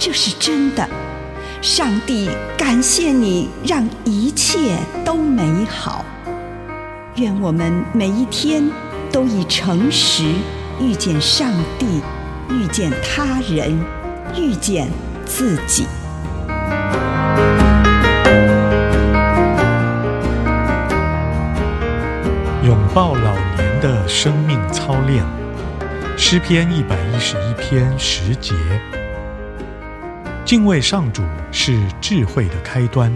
这是真的。上帝感谢你，让一切都美好。愿我们每一天都以诚实遇见上帝，遇见他人，遇见自己。拥抱老年的生命操练，诗篇一百一十一篇十节。敬畏上主是智慧的开端，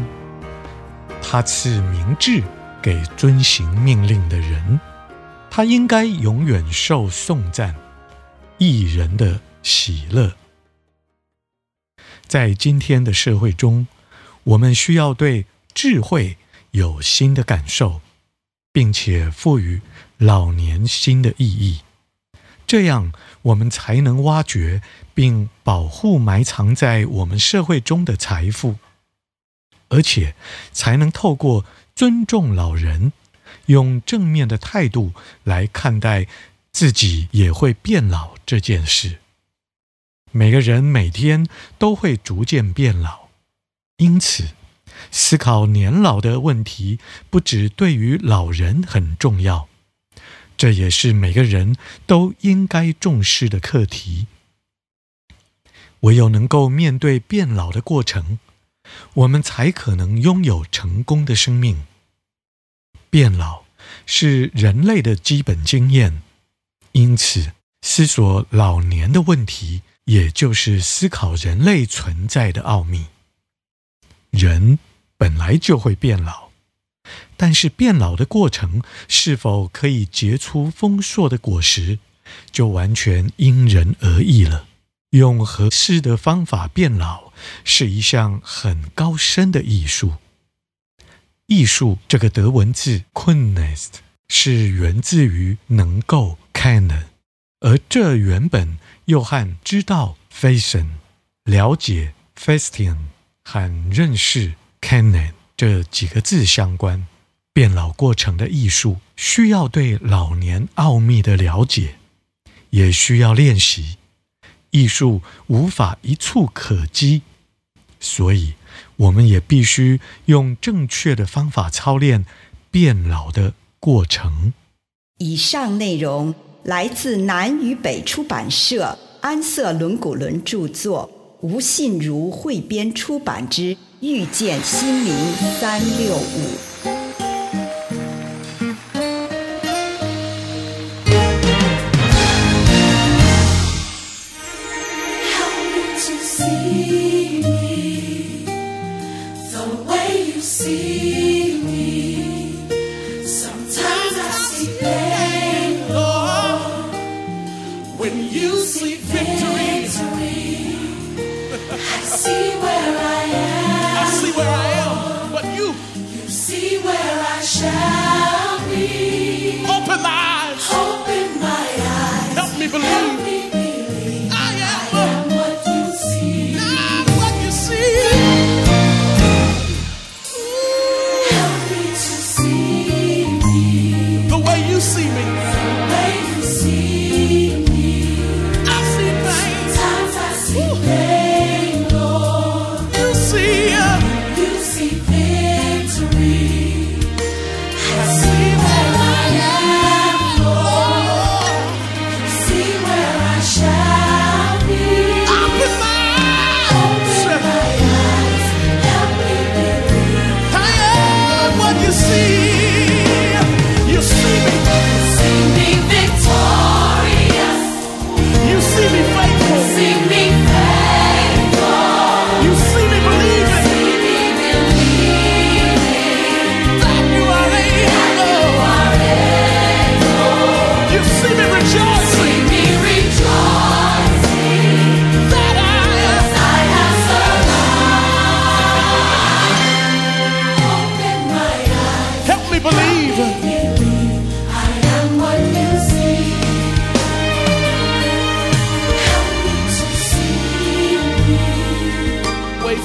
他赐明智给遵行命令的人，他应该永远受颂赞，义人的喜乐。在今天的社会中，我们需要对智慧有新的感受。并且赋予老年新的意义，这样我们才能挖掘并保护埋藏在我们社会中的财富，而且才能透过尊重老人，用正面的态度来看待自己也会变老这件事。每个人每天都会逐渐变老，因此，思考年老的问题，不只对于老人很重要，这也是每个人都应该重视的课题。唯有能够面对变老的过程，我们才可能拥有成功的生命。变老是人类的基本经验，因此思索老年的问题，也就是思考人类存在的奥秘。人本来就会变老，但是变老的过程是否可以结出丰硕的果实，就完全因人而异了。用合适的方法变老是一项很高深的艺术。艺术这个德文字 Kunst 是源自于能够 kennen，而这原本又和知道 wissen 了解 verstehen 和认识 kennen 这几个字相关。变老过程的艺术需要对老年奥秘的了解，也需要练习。艺术无法一蹴可几，所以我们也必须用正确的方法操练变老的过程。以上内容来自南与北出版社安瑟伦古伦著作。吴信如汇编出版之《遇见心灵三六五》。Open my eyes. Open my eyes. Help me believe. Help me believe. Ah, I am, what you see. Not what you see. Help me to see me. The way you see me. I see things. You see.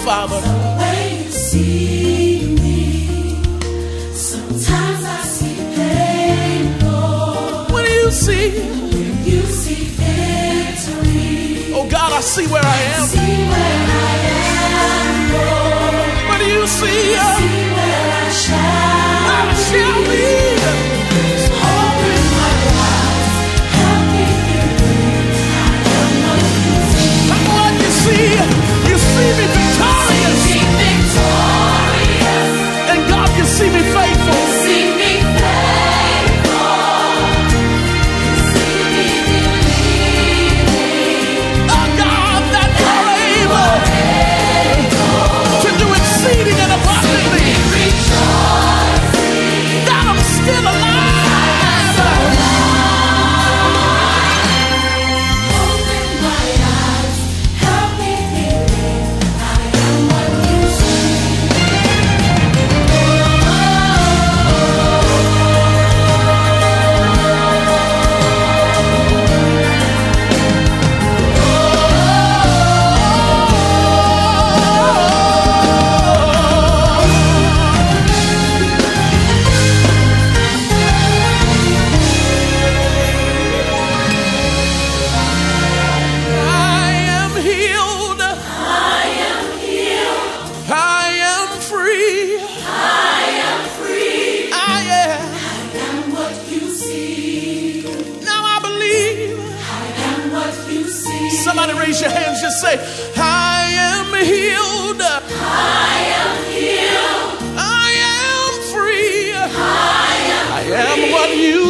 Father. So you see sometimes I see pain, you see? Victory. Oh God, I see where I am. What do you see? You see where I.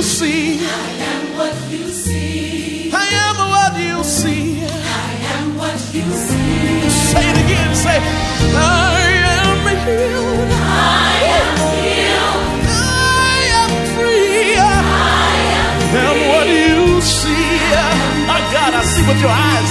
see. I am what you see. I am what you see. Say it again. Say, I am healed. I am healed. I am free. I am, free. am what you see. I, God, I see with your eyes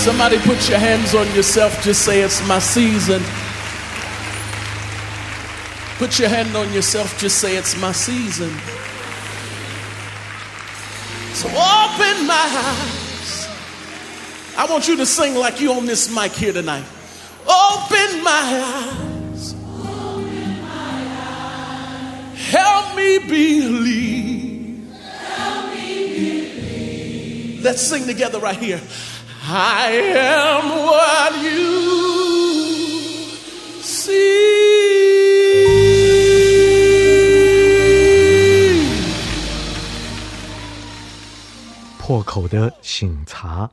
Somebody put your hands on yourself, just say it's my season. Put your hand on yourself, just say it's my season. So open my eyes. I want you to sing like you on this mic here tonight. Open my eyes. Open my eyes. Help me believe. Help me believe. Let's sing together right here. I am what you see。破口的醒茶，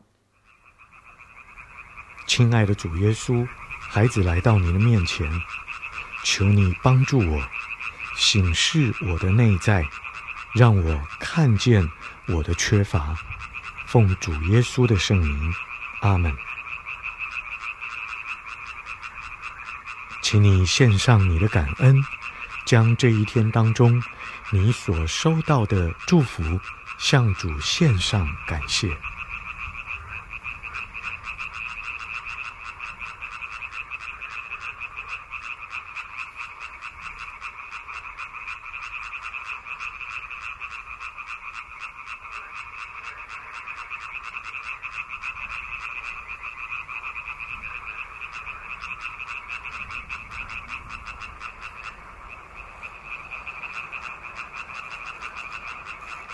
亲爱的主耶稣，孩子来到你的面前，求你帮助我，醒视我的内在，让我看见我的缺乏。奉主耶稣的圣名。阿门。请你献上你的感恩，将这一天当中你所收到的祝福向主献上感谢。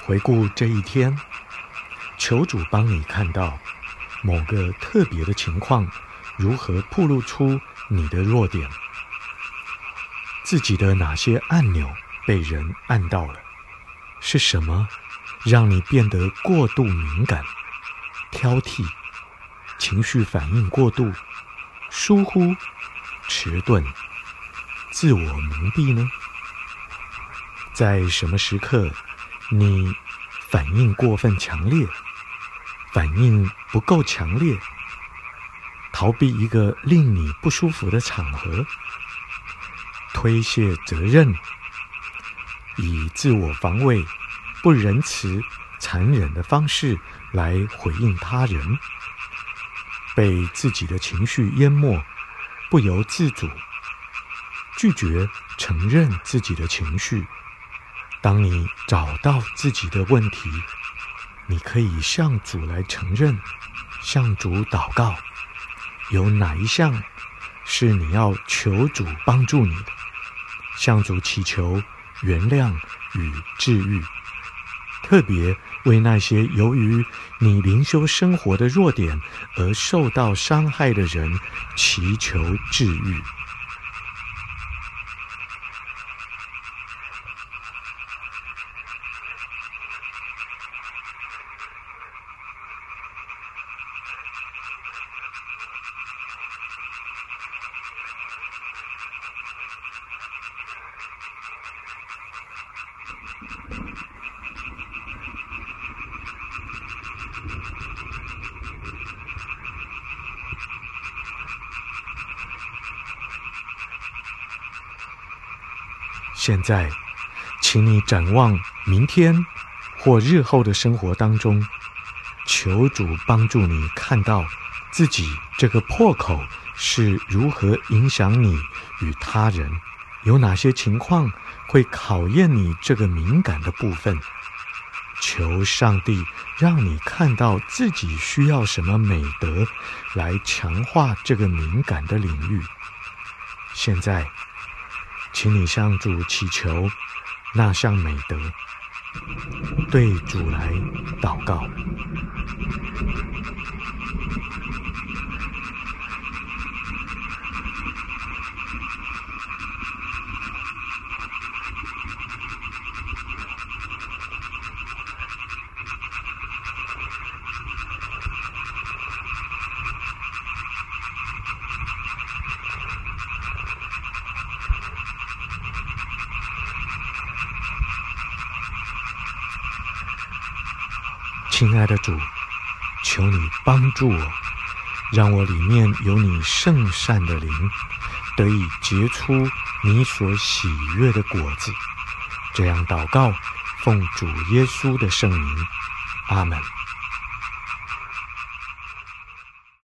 回顾这一天，求主帮你看到某个特别的情况，如何暴露出你的弱点，自己的哪些按钮被人按到了，是什么让你变得过度敏感、挑剔、情绪反应过度、疏忽、迟钝、自我蒙蔽呢？在什么时刻，你反应过分强烈，反应不够强烈，逃避一个令你不舒服的场合，推卸责任，以自我防卫、不仁慈、残忍的方式来回应他人，被自己的情绪淹没，不由自主，拒绝承认自己的情绪。当你找到自己的问题，你可以向主来承认，向主祷告，有哪一项是你要求主帮助你的？向主祈求原谅与治愈，特别为那些由于你灵修生活的弱点而受到伤害的人祈求治愈。现在，请你展望明天或日后的生活当中，求主帮助你看到自己这个破口是如何影响你与他人，有哪些情况会考验你这个敏感的部分。求上帝让你看到自己需要什么美德来强化这个敏感的领域。现在。请你向主祈求那项美德，对主来祷告。亲爱的主，求你帮助我，让我里面有你圣善的灵，得以结出你所喜悦的果子。这样祷告，奉主耶稣的圣名，阿门。